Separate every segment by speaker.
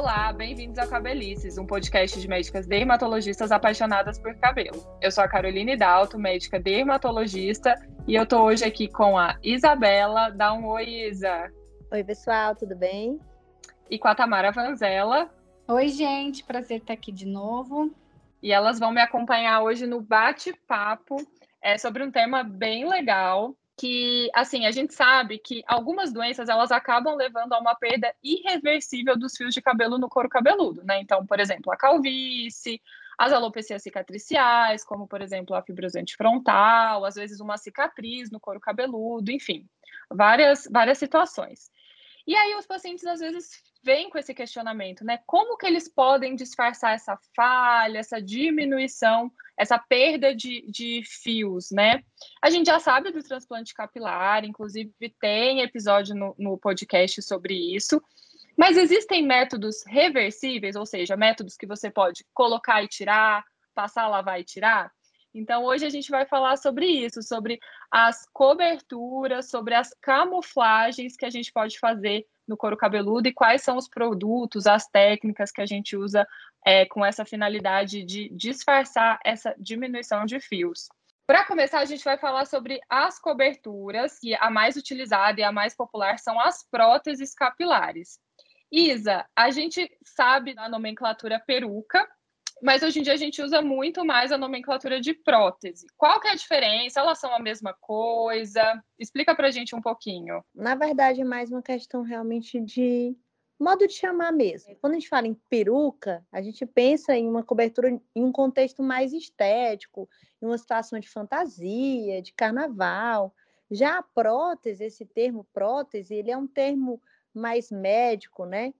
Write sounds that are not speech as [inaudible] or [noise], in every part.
Speaker 1: Olá, bem-vindos ao Cabelices, um podcast de médicas dermatologistas apaixonadas por cabelo. Eu sou a Caroline Dalto, médica dermatologista, e eu tô hoje aqui com a Isabela. Dá um oi, Isa.
Speaker 2: Oi, pessoal, tudo bem?
Speaker 1: E com a Tamara Vanzella.
Speaker 3: Oi, gente, prazer estar aqui de novo.
Speaker 1: E elas vão me acompanhar hoje no bate-papo é, sobre um tema bem legal, que, assim, a gente sabe que algumas doenças, elas acabam levando a uma perda irreversível dos fios de cabelo no couro cabeludo, né? Então, por exemplo, a calvície, as alopecias cicatriciais, como, por exemplo, a fibrosante frontal, às vezes uma cicatriz no couro cabeludo, enfim, várias, várias situações. E aí os pacientes, às vezes, vêm com esse questionamento, né? Como que eles podem disfarçar essa falha, essa diminuição essa perda de, de fios, né? A gente já sabe do transplante capilar, inclusive tem episódio no, no podcast sobre isso. Mas existem métodos reversíveis, ou seja, métodos que você pode colocar e tirar, passar, lavar e tirar? Então, hoje a gente vai falar sobre isso, sobre as coberturas, sobre as camuflagens que a gente pode fazer no couro cabeludo e quais são os produtos, as técnicas que a gente usa é, com essa finalidade de disfarçar essa diminuição de fios. Para começar, a gente vai falar sobre as coberturas, e a mais utilizada e a mais popular são as próteses capilares. Isa, a gente sabe da nomenclatura peruca, mas hoje em dia a gente usa muito mais a nomenclatura de prótese. Qual que é a diferença? Elas são a mesma coisa? Explica para a gente um pouquinho.
Speaker 2: Na verdade, é mais uma questão realmente de modo de chamar mesmo. Quando a gente fala em peruca, a gente pensa em uma cobertura em um contexto mais estético, em uma situação de fantasia, de carnaval. Já a prótese, esse termo prótese, ele é um termo mais médico, né?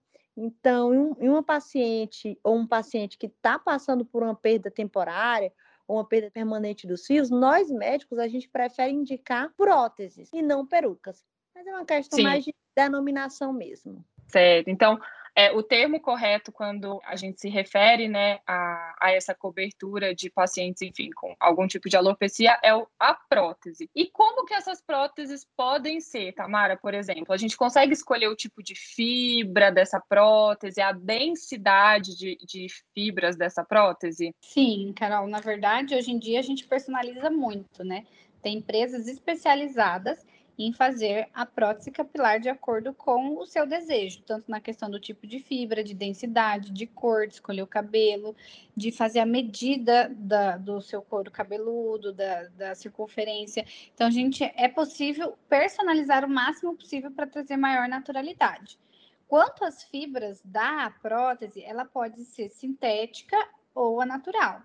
Speaker 2: Então, em uma paciente ou um paciente que está passando por uma perda temporária ou uma perda permanente dos fios, nós médicos a gente prefere indicar próteses e não perucas. Mas é uma questão Sim. mais de denominação mesmo.
Speaker 1: Certo. Então, é, o termo correto quando a gente se refere né, a, a, essa cobertura de pacientes, enfim, com algum tipo de alopecia, é o, a prótese. E como que essas próteses podem ser, Tamara, por exemplo? A gente consegue escolher o tipo de fibra dessa prótese, a densidade de, de fibras dessa prótese?
Speaker 3: Sim, Carol, na verdade, hoje em dia a gente personaliza muito, né? Tem empresas especializadas em fazer a prótese capilar de acordo com o seu desejo, tanto na questão do tipo de fibra, de densidade, de cor, de escolher o cabelo, de fazer a medida da, do seu couro cabeludo, da, da circunferência. Então, gente, é possível personalizar o máximo possível para trazer maior naturalidade. Quanto às fibras da prótese, ela pode ser sintética ou a natural.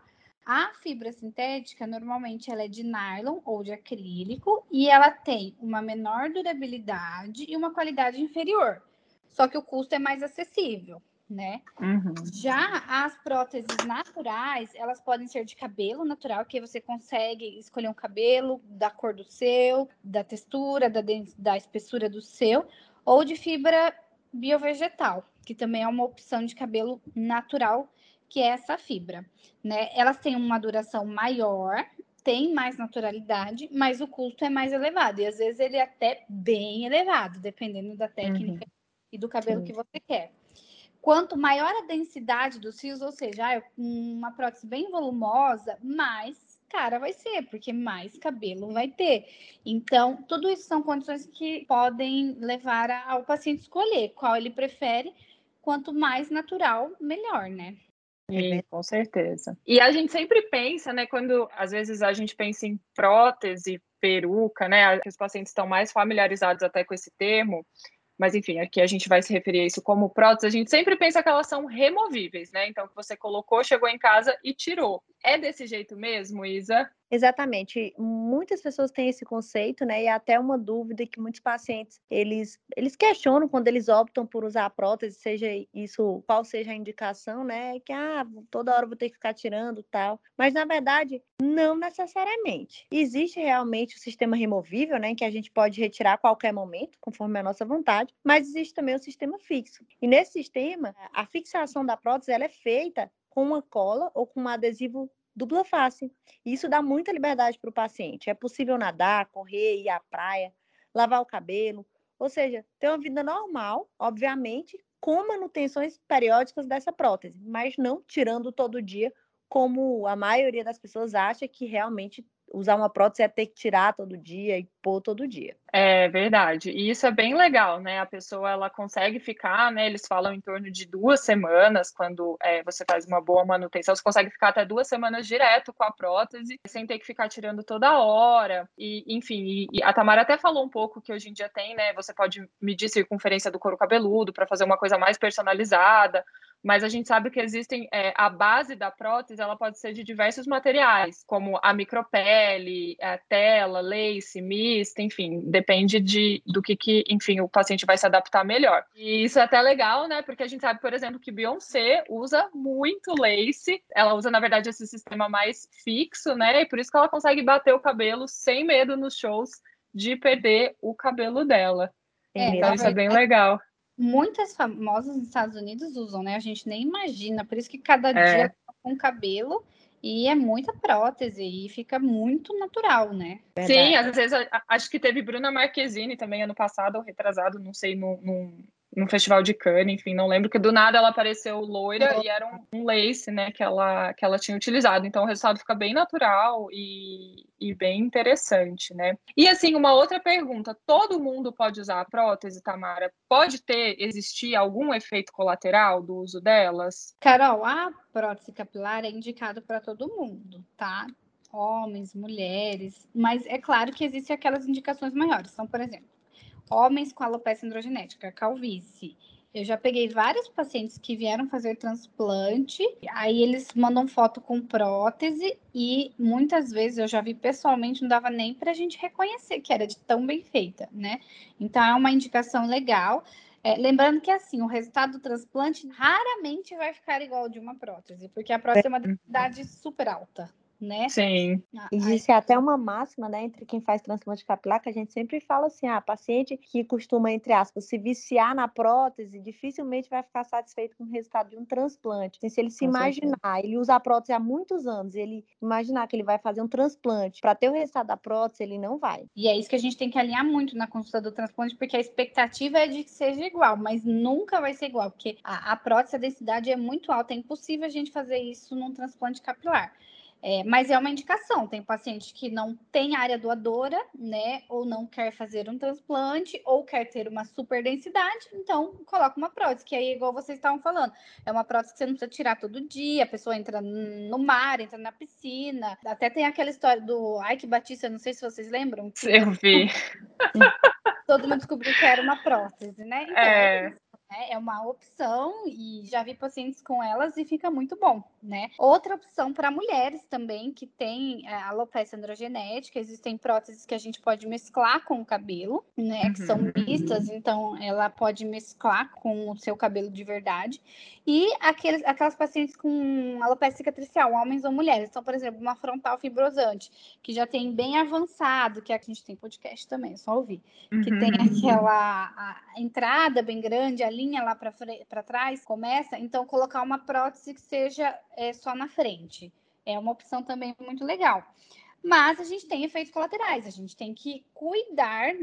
Speaker 3: A fibra sintética, normalmente, ela é de nylon ou de acrílico e ela tem uma menor durabilidade e uma qualidade inferior. Só que o custo é mais acessível, né? Uhum. Já as próteses naturais, elas podem ser de cabelo natural, que você consegue escolher um cabelo da cor do seu, da textura, da, da espessura do seu, ou de fibra biovegetal, que também é uma opção de cabelo natural que é essa fibra, né? Elas têm uma duração maior, tem mais naturalidade, mas o custo é mais elevado. E às vezes ele é até bem elevado, dependendo da técnica uhum. e do cabelo Sim. que você quer. Quanto maior a densidade dos fios, ou seja, uma prótese bem volumosa, mais cara vai ser, porque mais cabelo vai ter. Então, tudo isso são condições que podem levar ao paciente escolher qual ele prefere. Quanto mais natural, melhor, né?
Speaker 1: Sim, com certeza. E a gente sempre pensa, né, quando às vezes a gente pensa em prótese, peruca, né, que os pacientes estão mais familiarizados até com esse termo, mas enfim, aqui a gente vai se referir a isso como prótese, a gente sempre pensa que elas são removíveis, né? Então, que você colocou, chegou em casa e tirou. É desse jeito mesmo, Isa?
Speaker 2: Exatamente. Muitas pessoas têm esse conceito, né? E até uma dúvida que muitos pacientes eles, eles questionam quando eles optam por usar a prótese, seja isso qual seja a indicação, né? Que ah, toda hora vou ter que ficar tirando tal. Mas na verdade, não necessariamente. Existe realmente o sistema removível, né? Que a gente pode retirar a qualquer momento, conforme a nossa vontade, mas existe também o sistema fixo. E nesse sistema, a fixação da prótese ela é feita com uma cola ou com um adesivo dupla face. Isso dá muita liberdade para o paciente. É possível nadar, correr, ir à praia, lavar o cabelo, ou seja, ter uma vida normal, obviamente, com manutenções periódicas dessa prótese, mas não tirando todo dia, como a maioria das pessoas acha que realmente usar uma prótese é ter que tirar todo dia e pôr todo dia.
Speaker 1: É verdade. E isso é bem legal, né? A pessoa ela consegue ficar, né? Eles falam em torno de duas semanas quando é, você faz uma boa manutenção. Você consegue ficar até duas semanas direto com a prótese, sem ter que ficar tirando toda hora. E, enfim, e, e a Tamara até falou um pouco que hoje em dia tem, né? Você pode medir circunferência do couro cabeludo para fazer uma coisa mais personalizada mas a gente sabe que existem é, a base da prótese ela pode ser de diversos materiais como a micropele a tela lace mista enfim depende de do que, que enfim o paciente vai se adaptar melhor. E isso é até legal né porque a gente sabe por exemplo que Beyoncé usa muito lace ela usa na verdade esse sistema mais fixo né e por isso que ela consegue bater o cabelo sem medo nos shows de perder o cabelo dela. É, então isso é bem legal
Speaker 3: muitas famosas nos Estados Unidos usam, né? A gente nem imagina, por isso que cada é. dia tá com cabelo e é muita prótese e fica muito natural, né?
Speaker 1: Verdade. Sim, às vezes acho que teve Bruna Marquezine também ano passado ou retrasado, não sei, num, num, num festival de Cannes, enfim, não lembro que do nada ela apareceu loira e era um, um, lace, né, que ela, que ela tinha utilizado. Então o resultado fica bem natural e, e bem interessante, né? E assim, uma outra pergunta: todo mundo pode usar a prótese, Tamara? Pode ter, existir algum efeito colateral do uso delas?
Speaker 3: Carol, a prótese capilar é indicada para todo mundo, tá? Homens, mulheres, mas é claro que existem aquelas indicações maiores. Então, por exemplo, homens com alopecia androgenética, calvície. Eu já peguei vários pacientes que vieram fazer transplante, aí eles mandam foto com prótese e muitas vezes eu já vi pessoalmente, não dava nem para a gente reconhecer que era de tão bem feita, né? Então é uma indicação legal. É, lembrando que assim, o resultado do transplante raramente vai ficar igual ao de uma prótese, porque a prótese é uma densidade super alta, né?
Speaker 1: Sim.
Speaker 2: Existe até uma máxima, né, entre quem faz transplante capilar, que a gente sempre fala assim, ah, paciente que costuma, entre aspas, se viciar na prótese, dificilmente vai ficar satisfeito com o resultado de um transplante. Assim, se ele se com imaginar, certeza. ele usa a prótese há muitos anos, ele imaginar que ele vai fazer um transplante para ter o resultado da prótese, ele não vai.
Speaker 3: E é isso que a gente tem que alinhar muito na consulta do transplante, porque a expectativa é de que seja igual, mas nunca vai ser igual, porque a, a prótese, a densidade é muito alta, é impossível a gente fazer isso num transplante capilar. É, mas é uma indicação. Tem paciente que não tem área doadora, né? Ou não quer fazer um transplante, ou quer ter uma super densidade, então coloca uma prótese, que aí, igual vocês estavam falando, é uma prótese que você não precisa tirar todo dia, a pessoa entra no mar, entra na piscina. Até tem aquela história do Ike Batista, não sei se vocês lembram.
Speaker 1: Eu vi. [laughs]
Speaker 3: Todo mundo descobriu que era uma prótese, né? Então, é. É né? É uma opção e já vi pacientes com elas e fica muito bom, né? Outra opção para mulheres também que tem é, alopecia androgenética, existem próteses que a gente pode mesclar com o cabelo, né? Que são uhum. mistas, então ela pode mesclar com o seu cabelo de verdade. E aqueles, aquelas pacientes com alopecia cicatricial, homens ou mulheres. Então, por exemplo, uma frontal fibrosante, que já tem bem avançado, que aqui a gente tem podcast também, é só ouvir, que uhum. tem aquela entrada bem grande, a linha lá para trás começa, então colocar uma prótese que seja é, só na frente. É uma opção também muito legal. Mas a gente tem efeitos colaterais, a gente tem que cuidar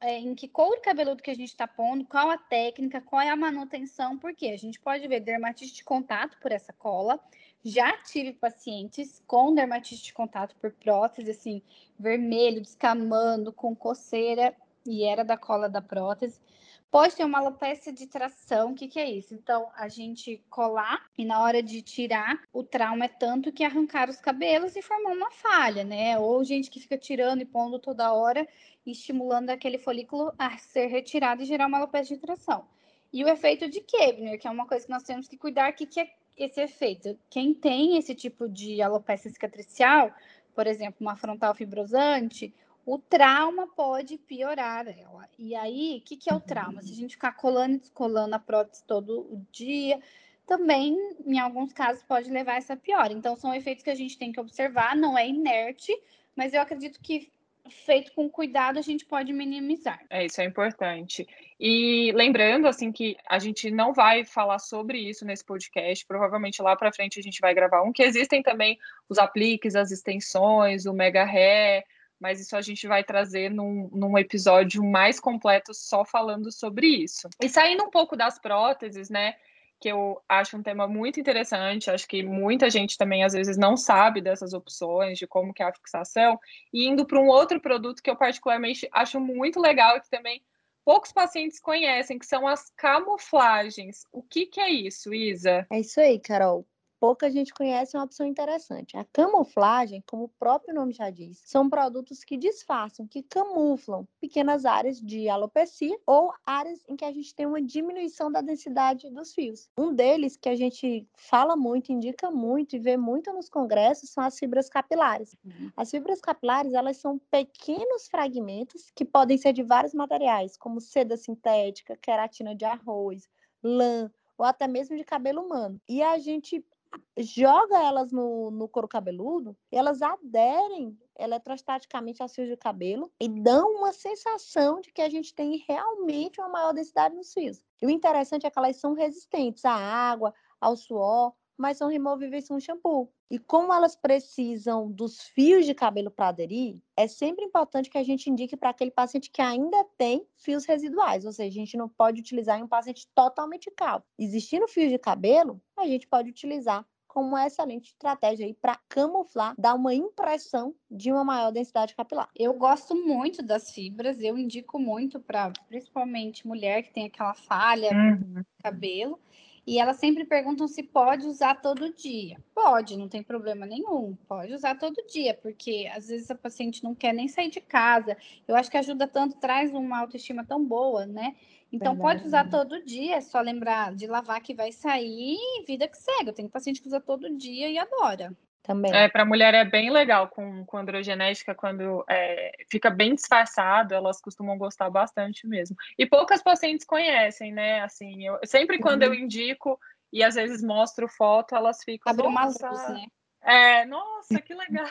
Speaker 3: é, em que couro cabeludo que a gente está pondo, qual a técnica, qual é a manutenção, porque a gente pode ver dermatite de contato por essa cola. Já tive pacientes com dermatite de contato por prótese, assim, vermelho, descamando, com coceira, e era da cola da prótese. Pode ter uma alopecia de tração, o que, que é isso? Então, a gente colar e na hora de tirar, o trauma é tanto que arrancar os cabelos e formar uma falha, né? Ou gente que fica tirando e pondo toda hora, estimulando aquele folículo a ser retirado e gerar uma alopecia de tração. E o efeito de Kebner, que é uma coisa que nós temos que cuidar, o que, que é esse efeito? Quem tem esse tipo de alopecia cicatricial, por exemplo, uma frontal fibrosante, o trauma pode piorar ela. E aí, o que, que é o trauma? Se a gente ficar colando e descolando a prótese todo dia, também, em alguns casos, pode levar a essa piora. Então, são efeitos que a gente tem que observar, não é inerte, mas eu acredito que feito com cuidado a gente pode minimizar.
Speaker 1: É, isso é importante. E lembrando assim que a gente não vai falar sobre isso nesse podcast, provavelmente lá para frente a gente vai gravar um que existem também os apliques, as extensões, o mega hair, mas isso a gente vai trazer num, num episódio mais completo só falando sobre isso. E saindo um pouco das próteses, né? que eu acho um tema muito interessante, acho que muita gente também às vezes não sabe dessas opções, de como que é a fixação, e indo para um outro produto que eu particularmente acho muito legal e que também poucos pacientes conhecem, que são as camuflagens. O que, que é isso, Isa?
Speaker 2: É isso aí, Carol pouca gente conhece, é uma opção interessante. A camuflagem, como o próprio nome já diz, são produtos que disfarçam, que camuflam pequenas áreas de alopecia ou áreas em que a gente tem uma diminuição da densidade dos fios. Um deles que a gente fala muito, indica muito e vê muito nos congressos são as fibras capilares. Uhum. As fibras capilares, elas são pequenos fragmentos que podem ser de vários materiais, como seda sintética, queratina de arroz, lã, ou até mesmo de cabelo humano. E a gente joga elas no, no couro cabeludo, elas aderem eletrostaticamente aos fios de cabelo e dão uma sensação de que a gente tem realmente uma maior densidade nos fios. E o interessante é que elas são resistentes à água, ao suor, mas são removíveis com shampoo. E como elas precisam dos fios de cabelo para aderir, é sempre importante que a gente indique para aquele paciente que ainda tem fios residuais, ou seja, a gente não pode utilizar em um paciente totalmente calvo. Existindo fios de cabelo, a gente pode utilizar como uma excelente estratégia aí para camuflar, dar uma impressão de uma maior densidade capilar.
Speaker 3: Eu gosto muito das fibras, eu indico muito para principalmente mulher que tem aquela falha uhum. no cabelo. E elas sempre perguntam se pode usar todo dia. Pode, não tem problema nenhum. Pode usar todo dia, porque às vezes a paciente não quer nem sair de casa. Eu acho que ajuda tanto, traz uma autoestima tão boa, né? Então Verdade. pode usar todo dia, é só lembrar de lavar que vai sair, vida que segue. Eu tenho paciente que usa todo dia e adora.
Speaker 1: Também. É, para mulher é bem legal com, com androgenética, quando é, fica bem disfarçado, elas costumam gostar bastante mesmo. E poucas pacientes conhecem, né? Assim, eu, sempre quando uhum. eu indico e às vezes mostro foto, elas ficam.
Speaker 3: Abre uma luz, né?
Speaker 1: É, nossa, que legal.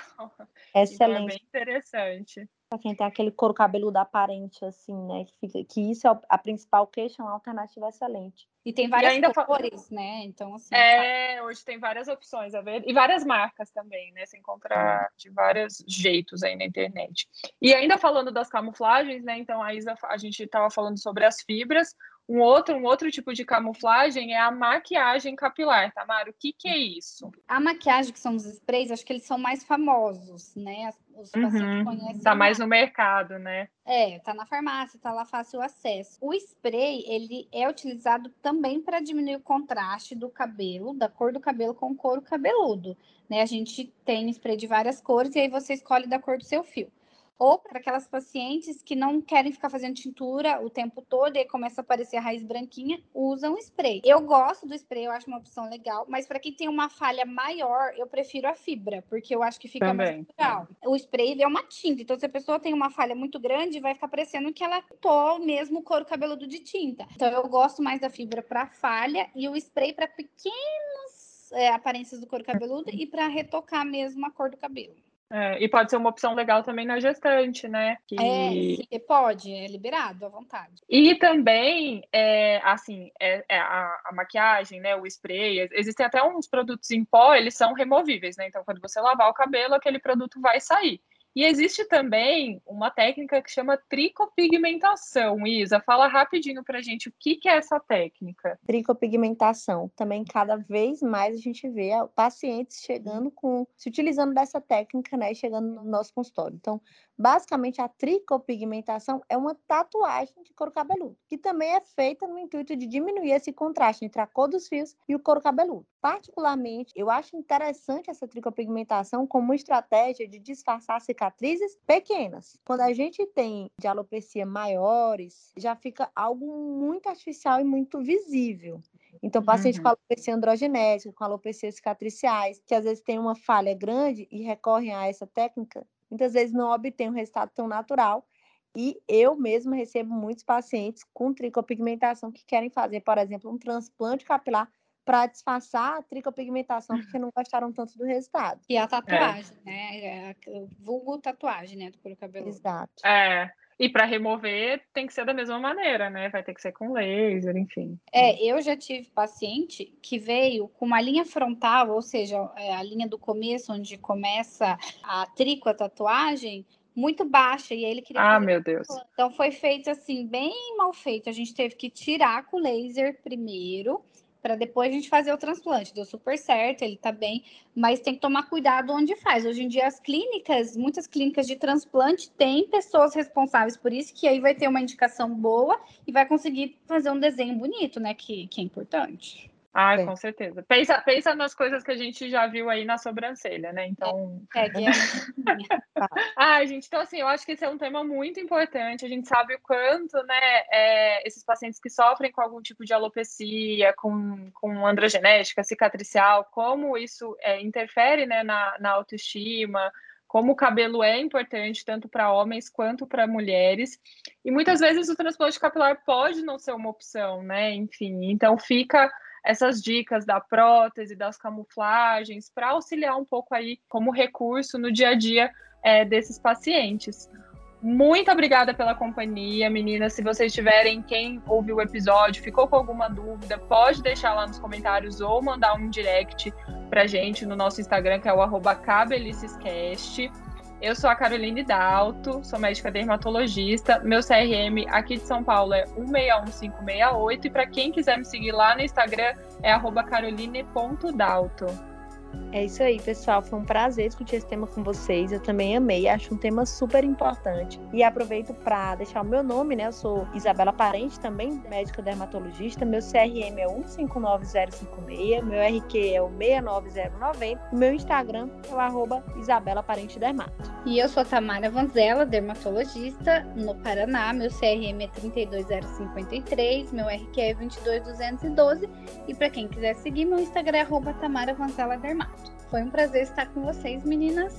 Speaker 2: Excelente. [laughs] Então é
Speaker 1: bem interessante.
Speaker 2: Pra quem tem aquele couro cabeludo aparente, assim, né? Que, fica, que isso é a principal queixa, é uma alternativa excelente.
Speaker 3: E tem várias e ainda cores, né? Então, assim.
Speaker 1: É, sabe? hoje tem várias opções, a ver? E várias marcas também, né? Você encontra de vários jeitos aí na internet. E ainda falando das camuflagens, né? Então, a Isa, a gente estava falando sobre as fibras. Um outro, um outro tipo de camuflagem é a maquiagem capilar, Tamara. O que, que é isso?
Speaker 3: A maquiagem, que são os sprays, acho que eles são mais famosos, né? Os pacientes uhum. conhecem.
Speaker 1: Tá mais no mercado, né?
Speaker 3: É, tá na farmácia, tá lá fácil acesso. O spray, ele é utilizado também para diminuir o contraste do cabelo, da cor do cabelo com o couro cabeludo. Né? A gente tem spray de várias cores e aí você escolhe da cor do seu fio ou para aquelas pacientes que não querem ficar fazendo tintura o tempo todo e começa a aparecer a raiz branquinha, usam spray. Eu gosto do spray, eu acho uma opção legal, mas para quem tem uma falha maior, eu prefiro a fibra, porque eu acho que fica Também. mais legal. O spray é uma tinta, então se a pessoa tem uma falha muito grande, vai ficar parecendo que ela tô mesmo couro cabeludo de tinta. Então eu gosto mais da fibra para falha e o spray para pequenas é, aparências do couro cabeludo e para retocar mesmo a cor do cabelo.
Speaker 1: É, e pode ser uma opção legal também na gestante, né?
Speaker 3: Que... É, pode, é liberado à vontade.
Speaker 1: E também, é, assim, é, é a, a, maquiagem, né? O spray, existem até uns produtos em pó, eles são removíveis, né? Então, quando você lavar o cabelo, aquele produto vai sair. E existe também uma técnica que chama tricopigmentação. Isa, fala rapidinho para a gente o que, que é essa técnica.
Speaker 2: Tricopigmentação. Também cada vez mais a gente vê pacientes chegando com, se utilizando dessa técnica, né, chegando no nosso consultório. Então, basicamente a tricopigmentação é uma tatuagem de couro cabeludo, que também é feita no intuito de diminuir esse contraste entre a cor dos fios e o couro cabeludo. Particularmente, eu acho interessante essa tricopigmentação como uma estratégia de disfarçar cicatrizes pequenas. Quando a gente tem de alopecia maiores, já fica algo muito artificial e muito visível. Então, paciente uhum. com alopecia androgenética, com alopecia cicatriciais, que às vezes tem uma falha grande e recorrem a essa técnica, muitas vezes não obtém um resultado tão natural. E eu mesma recebo muitos pacientes com tricopigmentação que querem fazer, por exemplo, um transplante capilar para disfarçar a tricopigmentação porque não gostaram tanto do resultado.
Speaker 3: E a tatuagem, é. né? É, vulgo tatuagem, né? Do couro cabeludo.
Speaker 2: Exato.
Speaker 1: É. E para remover tem que ser da mesma maneira, né? Vai ter que ser com laser, enfim.
Speaker 3: É, eu já tive paciente que veio com uma linha frontal, ou seja, é, a linha do começo, onde começa a trico, a tatuagem, muito baixa e ele queria.
Speaker 1: Ah, meu Deus.
Speaker 3: Então foi feito assim, bem mal feito. A gente teve que tirar com o laser primeiro para depois a gente fazer o transplante. Deu super certo, ele tá bem, mas tem que tomar cuidado onde faz. Hoje em dia as clínicas, muitas clínicas de transplante têm pessoas responsáveis por isso, que aí vai ter uma indicação boa e vai conseguir fazer um desenho bonito, né, que, que é importante.
Speaker 1: Ah, com certeza. Pensa, pensa nas coisas que a gente já viu aí na sobrancelha, né? Então. É, é, é. ah, [laughs] gente, então assim, eu acho que esse é um tema muito importante. A gente sabe o quanto, né, é, esses pacientes que sofrem com algum tipo de alopecia, com, com androgenética, cicatricial, como isso é, interfere né, na, na autoestima, como o cabelo é importante tanto para homens quanto para mulheres. E muitas vezes o transplante capilar pode não ser uma opção, né? Enfim, então fica essas dicas da prótese, das camuflagens, para auxiliar um pouco aí como recurso no dia a dia é, desses pacientes. Muito obrigada pela companhia, meninas. Se vocês tiverem, quem ouviu o episódio, ficou com alguma dúvida, pode deixar lá nos comentários ou mandar um direct pra gente no nosso Instagram, que é o arroba cabelicescast. Eu sou a Caroline Dalto, sou médica dermatologista. Meu CRM aqui de São Paulo é 161568 e para quem quiser me seguir lá no Instagram é caroline.dalto.
Speaker 2: É isso aí, pessoal. Foi um prazer discutir esse tema com vocês. Eu também amei, acho um tema super importante. E aproveito para deixar o meu nome, né? Eu sou Isabela Parente, também médica dermatologista. Meu CRM é 159056, meu RQ é o 69090. O meu Instagram é o arroba Isabela Parente Dermato.
Speaker 3: E eu sou Tamara Vanzella, dermatologista no Paraná. Meu CRM é 32053, meu RQ é 22212. E para quem quiser seguir, meu Instagram é arroba Tamara Vanzella Dermato. Foi um prazer estar com vocês, meninas.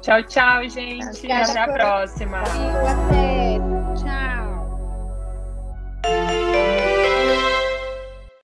Speaker 1: Tchau, tchau, gente. Até a próxima.
Speaker 3: Até. Tchau.